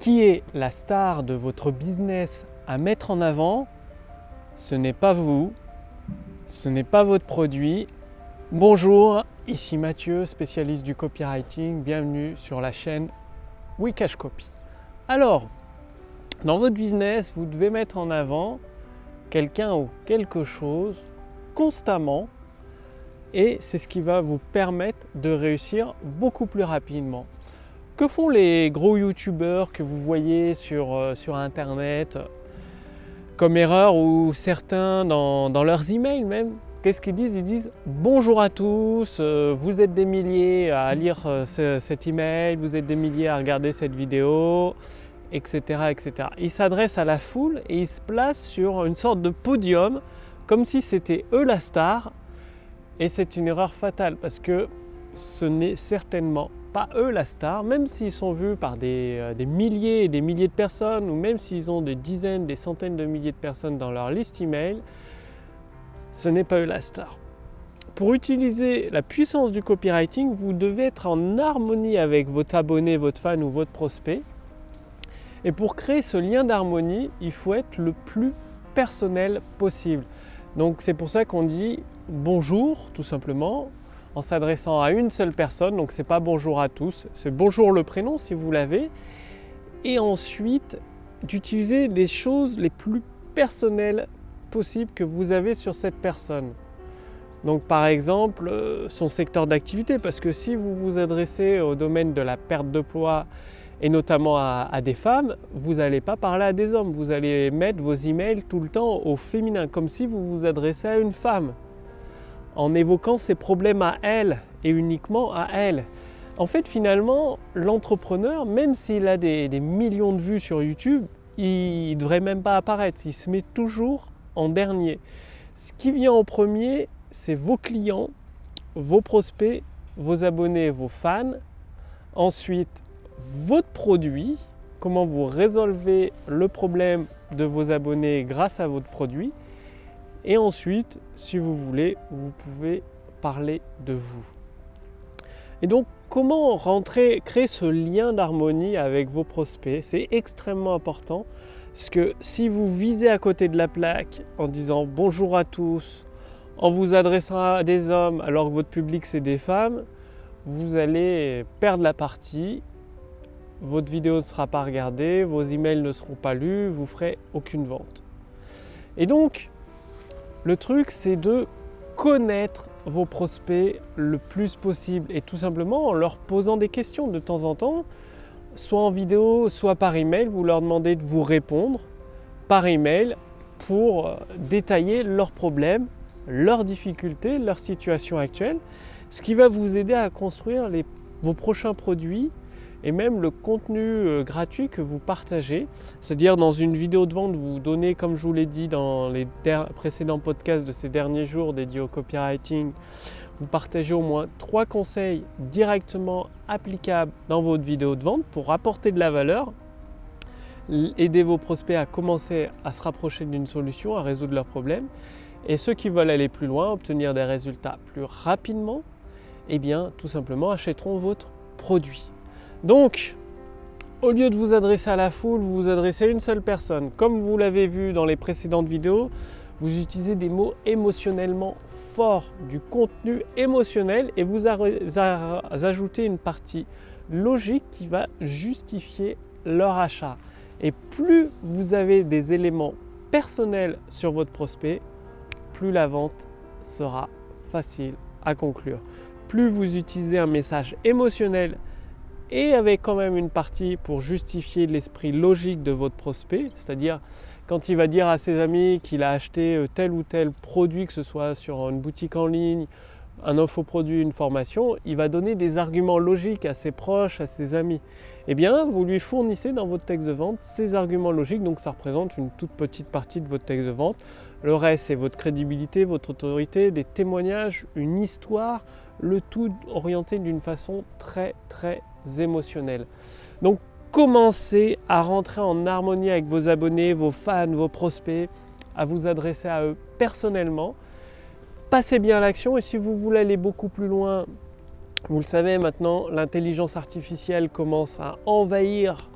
qui est la star de votre business à mettre en avant, ce n'est pas vous, ce n'est pas votre produit. Bonjour, ici Mathieu, spécialiste du copywriting. Bienvenue sur la chaîne Wikash Copy. Alors, dans votre business, vous devez mettre en avant quelqu'un ou quelque chose constamment et c'est ce qui va vous permettre de réussir beaucoup plus rapidement. Que font les gros youtubeurs que vous voyez sur, euh, sur internet comme erreur ou certains dans, leurs emails même? Qu'est-ce qu'ils disent? Ils disent bonjour à tous, euh, vous êtes des milliers à lire euh, cet email, vous êtes des milliers à regarder cette vidéo, etc. etc. Ils s'adressent à la foule et ils se placent sur une sorte de podium comme si c'était eux la star et c'est une erreur fatale parce que ce n'est certainement pas eux la star, même s'ils sont vus par euh, des, milliers et des milliers de personnes, ou même s'ils ont des dizaines, des centaines de milliers de personnes dans leur liste email, ce n'est pas eux la star. Pour utiliser la puissance du copywriting, vous devez être en harmonie avec votre abonné, votre fan ou votre prospect. Et pour créer ce lien d'harmonie, il faut être le plus personnel possible. Donc c'est pour ça qu'on dit bonjour tout simplement en s'adressant à une seule personne. Donc c'est pas bonjour à tous, c'est bonjour le prénom si vous l'avez. Et ensuite d'utiliser des choses les plus personnelles possibles que vous avez sur cette personne. Donc par exemple euh, son secteur d'activité, parce que si vous vous adressez au domaine de la perte de poids et notamment à, des femmes, vous n'allez pas parler à des hommes, vous allez mettre vos emails tout le temps au féminin, comme si vous vous adressez à une femme, en évoquant ses problèmes à elle et uniquement à elle. En fait, finalement, l'entrepreneur, même s'il a des, millions de vues sur YouTube, il ne devrait même pas apparaître, il se met toujours en dernier. Ce qui vient en premier, c'est vos clients, vos prospects, vos abonnés, vos fans. Ensuite, votre produit, comment vous résolvez le problème de vos abonnés grâce à votre produit. Et ensuite, si vous voulez, vous pouvez parler de vous. Et donc, comment rentrer, créer ce lien d'harmonie avec vos prospects? C'est extrêmement important. Parce que si vous visez à côté de la plaque en disant bonjour à tous, en vous adressant à des hommes alors que votre public c'est des femmes, vous allez perdre la partie votre vidéo ne sera pas regardée, vos emails ne seront pas lus, vous ferez aucune vente. Et donc, le truc, c'est de connaître vos prospects le plus possible et tout simplement en leur posant des questions de temps en temps, soit en vidéo, soit par email, vous leur demandez de vous répondre par email pour euh, détailler leurs problèmes, leurs difficultés, leur situation actuelle, ce qui va vous aider à construire vos prochains produits et même le contenu euh, gratuit que vous partagez. C'est-à-dire dans une vidéo de vente, vous donnez, comme je vous l'ai dit dans les précédents podcasts de ces derniers jours dédiés au copywriting, vous partagez au moins trois conseils directement applicables dans votre vidéo de vente pour apporter de la valeur, aider vos prospects à commencer à se rapprocher d'une solution, à résoudre leurs problèmes. Et ceux qui veulent aller plus loin, obtenir des résultats plus rapidement, eh bien tout simplement achèteront votre produit. Donc, au lieu de vous adresser à la foule, vous vous adressez à une seule personne. Comme vous l'avez vu dans les précédentes vidéos, vous utilisez des mots émotionnellement forts, du contenu émotionnel et vous ajoutez une partie logique qui va justifier leur achat. Et plus vous avez des éléments personnels sur votre prospect, plus la vente sera facile à conclure. Plus vous utilisez un message émotionnel et avec quand même une partie pour justifier l'esprit logique de votre prospect, c'est-à-dire quand il va dire à ses amis qu'il a acheté euh, tel ou tel produit, que ce soit sur une boutique en ligne, un infoproduit, une formation, il va donner des arguments logiques à ses proches, à ses amis. Eh bien, vous lui fournissez dans votre texte de vente ces arguments logiques, donc ça représente une toute petite partie de votre texte de vente. Le reste, c'est votre crédibilité, votre autorité, des témoignages, une histoire, le tout orienté d'une façon très très émotionnelle. Donc commencez à rentrer en harmonie avec vos abonnés, vos fans, vos prospects, à vous adresser à eux personnellement. Passez bien à l'action et si vous voulez aller beaucoup plus loin, vous le savez maintenant, l'intelligence artificielle commence à envahir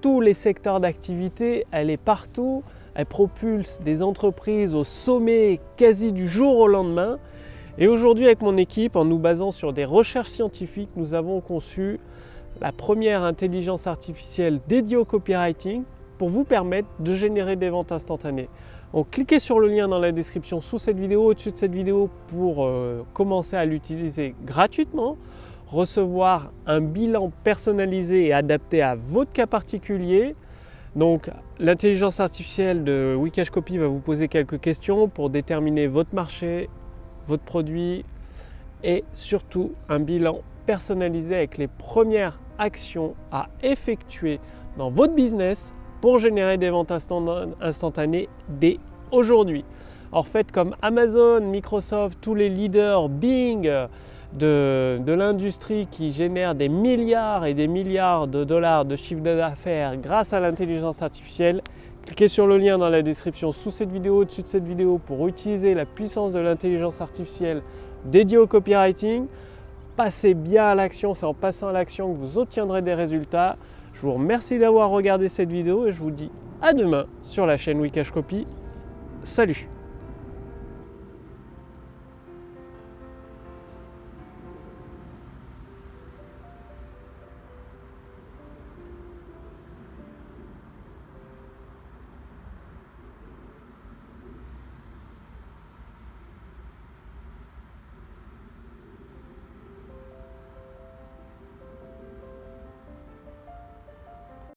tous les secteurs d'activité, elle est partout, elle propulse des entreprises au sommet quasi du jour au lendemain. Et aujourd'hui avec mon équipe, en nous basant sur des recherches scientifiques, nous avons conçu la première intelligence artificielle dédiée au copywriting pour vous permettre de générer des ventes instantanées. Donc cliquez sur le lien dans la description sous cette vidéo, au-dessus de cette vidéo pour euh, commencer à l'utiliser gratuitement, recevoir un bilan personnalisé et adapté à votre cas particulier. Donc l'intelligence artificielle de Wikash Copy va vous poser quelques questions pour déterminer votre marché, votre produit et surtout un bilan personnalisé avec les premières actions à effectuer dans votre business pour générer des ventes instantanées dès aujourd'hui. En fait, comme Amazon, Microsoft, tous les leaders, Bing de, de l'industrie qui génèrent des milliards et des milliards de dollars de chiffre d'affaires grâce à l'intelligence artificielle, cliquez sur le lien dans la description sous cette vidéo, au-dessus de cette vidéo pour utiliser la puissance de l'intelligence artificielle dédiée au copywriting. Passez bien à l'action, c'est en passant à l'action que vous obtiendrez des résultats. Je vous remercie d'avoir regardé cette vidéo et je vous dis à demain sur la chaîne Wikash Copy. Salut